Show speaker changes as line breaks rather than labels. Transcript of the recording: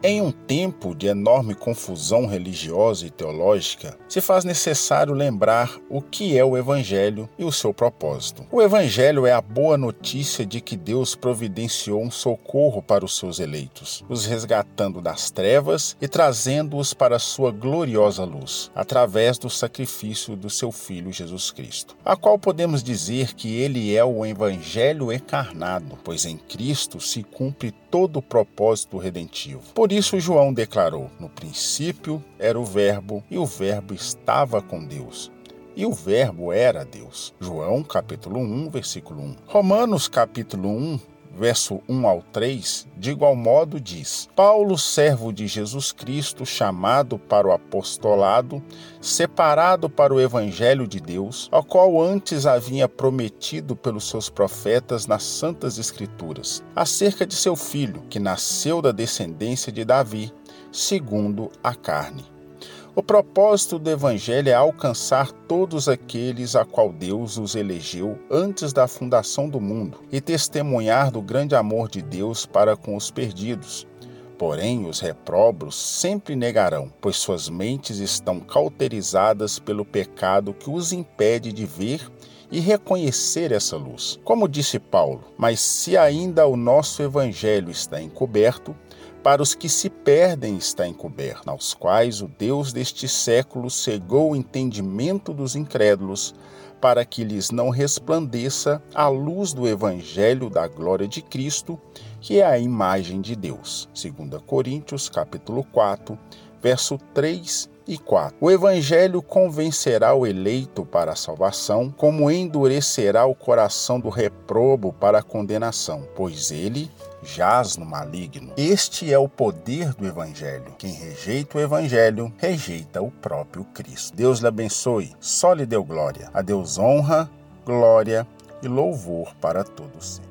Em um tempo de enorme confusão religiosa e teológica, se faz necessário lembrar o que é o Evangelho e o seu propósito. O Evangelho é a boa notícia de que Deus providenciou um socorro para os seus eleitos, os resgatando das trevas e trazendo-os para a sua gloriosa luz, através do sacrifício do seu Filho Jesus Cristo, a qual podemos dizer que ele é o Evangelho encarnado, pois em Cristo se cumpre todo o propósito redentivo. Por isso, João declarou: No princípio era o Verbo, e o Verbo estava com Deus. E o Verbo era Deus. João capítulo 1, versículo 1. Romanos capítulo 1, verso 1 ao 3, de igual modo diz: Paulo, servo de Jesus Cristo, chamado para o apostolado, separado para o evangelho de Deus, ao qual antes havia prometido pelos seus profetas nas santas escrituras, acerca de seu filho, que nasceu da descendência de Davi, segundo a carne o propósito do Evangelho é alcançar todos aqueles a qual Deus os elegeu antes da fundação do mundo e testemunhar do grande amor de Deus para com os perdidos. Porém, os reprobos sempre negarão, pois suas mentes estão cauterizadas pelo pecado que os impede de ver e reconhecer essa luz. Como disse Paulo, mas se ainda o nosso evangelho está encoberto, para os que se perdem está encoberto, aos quais o Deus deste século cegou o entendimento dos incrédulos, para que lhes não resplandeça a luz do evangelho da glória de Cristo, que é a imagem de Deus. 2 Coríntios, capítulo 4, verso 3 e 4. O evangelho convencerá o eleito para a salvação, como endurecerá o coração do reprobo para a condenação, pois ele jaz no maligno. Este é o poder do Evangelho. Quem rejeita o Evangelho, rejeita o próprio Cristo. Deus lhe abençoe, só lhe deu glória. A Deus honra, glória e louvor para todos sempre.